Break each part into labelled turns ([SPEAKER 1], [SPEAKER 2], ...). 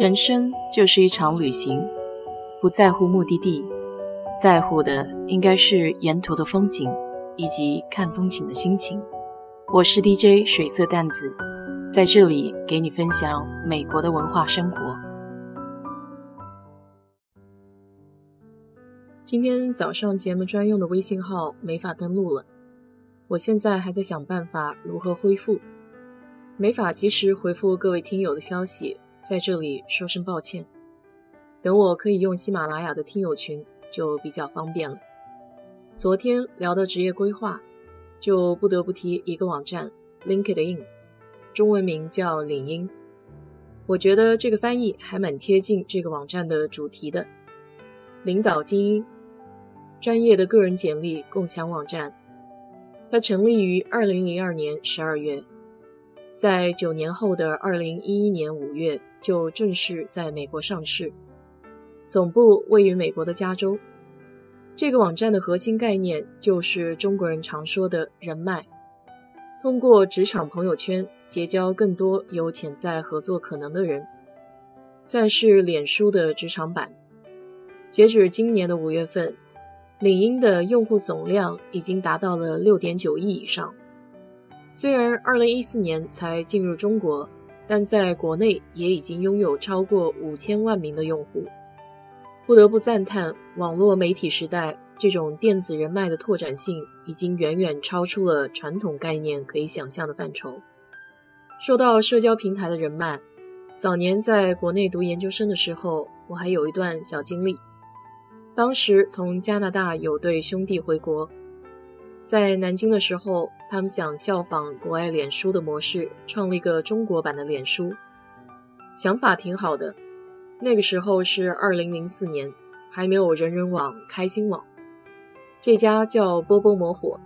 [SPEAKER 1] 人生就是一场旅行，不在乎目的地，在乎的应该是沿途的风景以及看风景的心情。我是 DJ 水色淡子，在这里给你分享美国的文化生活。今天早上节目专用的微信号没法登录了，我现在还在想办法如何恢复，没法及时回复各位听友的消息。在这里说声抱歉，等我可以用喜马拉雅的听友群就比较方便了。昨天聊到职业规划，就不得不提一个网站 LinkedIn，中文名叫领英。我觉得这个翻译还蛮贴近这个网站的主题的。领导精英，专业的个人简历共享网站。它成立于二零零二年十二月。在九年后的二零一一年五月，就正式在美国上市，总部位于美国的加州。这个网站的核心概念就是中国人常说的人脉，通过职场朋友圈结交更多有潜在合作可能的人，算是脸书的职场版。截止今年的五月份，领英的用户总量已经达到了六点九亿以上。虽然2014年才进入中国，但在国内也已经拥有超过五千万名的用户。不得不赞叹，网络媒体时代这种电子人脉的拓展性已经远远超出了传统概念可以想象的范畴。说到社交平台的人脉，早年在国内读研究生的时候，我还有一段小经历。当时从加拿大有对兄弟回国。在南京的时候，他们想效仿国外脸书的模式，创立个中国版的脸书，想法挺好的。那个时候是二零零四年，还没有人人网、开心网，这家叫波波魔火。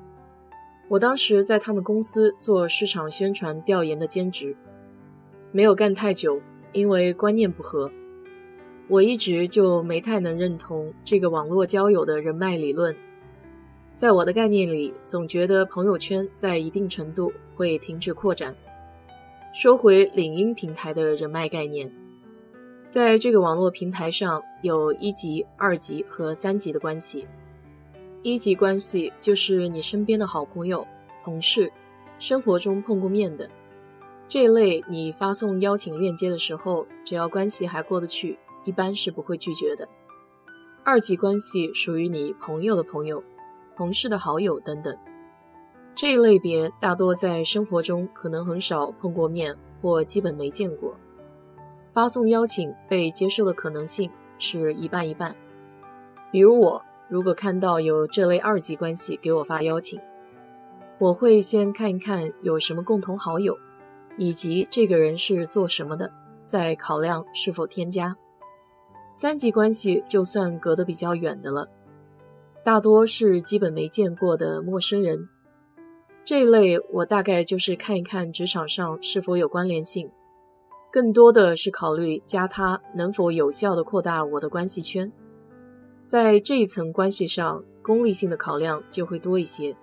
[SPEAKER 1] 我当时在他们公司做市场宣传调研的兼职，没有干太久，因为观念不合，我一直就没太能认同这个网络交友的人脉理论。在我的概念里，总觉得朋友圈在一定程度会停止扩展。说回领英平台的人脉概念，在这个网络平台上有一级、二级和三级的关系。一级关系就是你身边的好朋友、同事，生活中碰过面的这一类，你发送邀请链接的时候，只要关系还过得去，一般是不会拒绝的。二级关系属于你朋友的朋友。同事的好友等等，这一类别大多在生活中可能很少碰过面或基本没见过，发送邀请被接受的可能性是一半一半。比如我如果看到有这类二级关系给我发邀请，我会先看一看有什么共同好友，以及这个人是做什么的，再考量是否添加。三级关系就算隔得比较远的了。大多是基本没见过的陌生人，这一类我大概就是看一看职场上是否有关联性，更多的是考虑加他能否有效的扩大我的关系圈。在这一层关系上，功利性的考量就会多一些。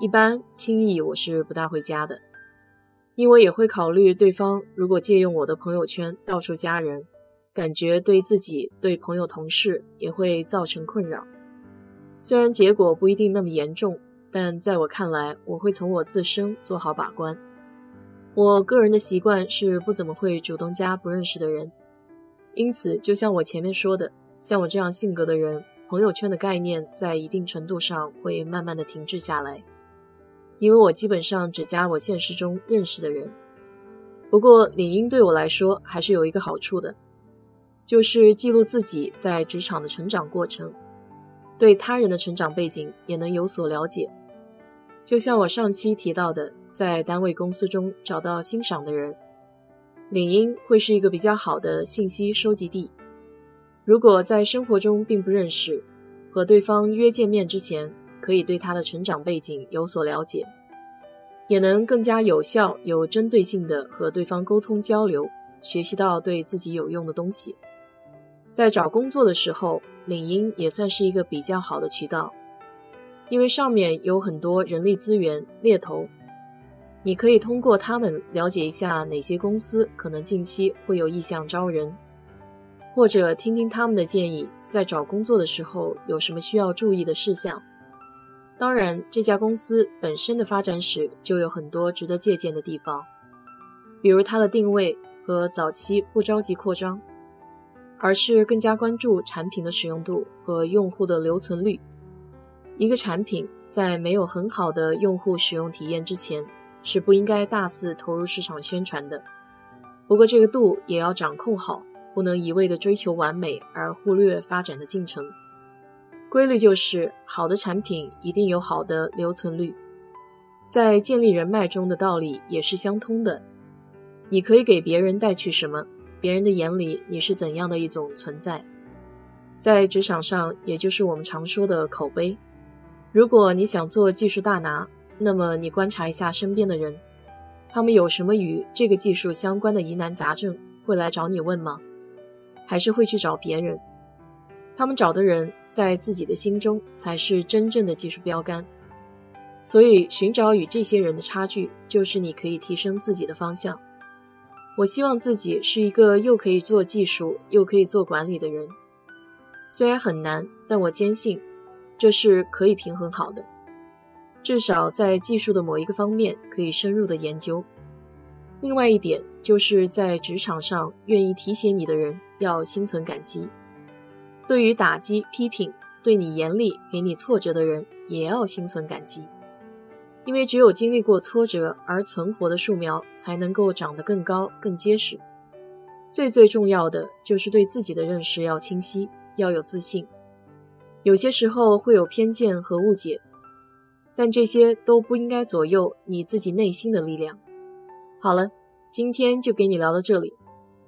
[SPEAKER 1] 一般轻易我是不大会加的，因为也会考虑对方如果借用我的朋友圈到处加人，感觉对自己、对朋友、同事也会造成困扰。虽然结果不一定那么严重，但在我看来，我会从我自身做好把关。我个人的习惯是不怎么会主动加不认识的人，因此，就像我前面说的，像我这样性格的人，朋友圈的概念在一定程度上会慢慢的停滞下来，因为我基本上只加我现实中认识的人。不过，领英对我来说还是有一个好处的，就是记录自己在职场的成长过程。对他人的成长背景也能有所了解，就像我上期提到的，在单位公司中找到欣赏的人，领英会是一个比较好的信息收集地。如果在生活中并不认识，和对方约见面之前，可以对他的成长背景有所了解，也能更加有效、有针对性的和对方沟通交流，学习到对自己有用的东西。在找工作的时候。领英也算是一个比较好的渠道，因为上面有很多人力资源猎头，你可以通过他们了解一下哪些公司可能近期会有意向招人，或者听听他们的建议，在找工作的时候有什么需要注意的事项。当然，这家公司本身的发展史就有很多值得借鉴的地方，比如它的定位和早期不着急扩张，而是更加关注产品的使用度和用户的留存率。一个产品在没有很好的用户使用体验之前，是不应该大肆投入市场宣传的。不过，这个度也要掌控好，不能一味的追求完美而忽略发展的进程。规律就是，好的产品一定有好的留存率，在建立人脉中的道理也是相通的。你可以给别人带去什么，别人的眼里你是怎样的一种存在，在职场上，也就是我们常说的口碑。如果你想做技术大拿，那么你观察一下身边的人，他们有什么与这个技术相关的疑难杂症，会来找你问吗？还是会去找别人？他们找的人，在自己的心中才是真正的技术标杆，所以寻找与这些人的差距，就是你可以提升自己的方向。我希望自己是一个又可以做技术又可以做管理的人，虽然很难，但我坚信这是可以平衡好的，至少在技术的某一个方面可以深入的研究。另外一点，就是在职场上愿意提携你的人，要心存感激。对于打击、批评、对你严厉、给你挫折的人，也要心存感激，因为只有经历过挫折而存活的树苗，才能够长得更高、更结实。最最重要的就是对自己的认识要清晰，要有自信。有些时候会有偏见和误解，但这些都不应该左右你自己内心的力量。好了，今天就给你聊到这里。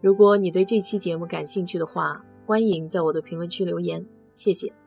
[SPEAKER 1] 如果你对这期节目感兴趣的话，欢迎在我的评论区留言，谢谢。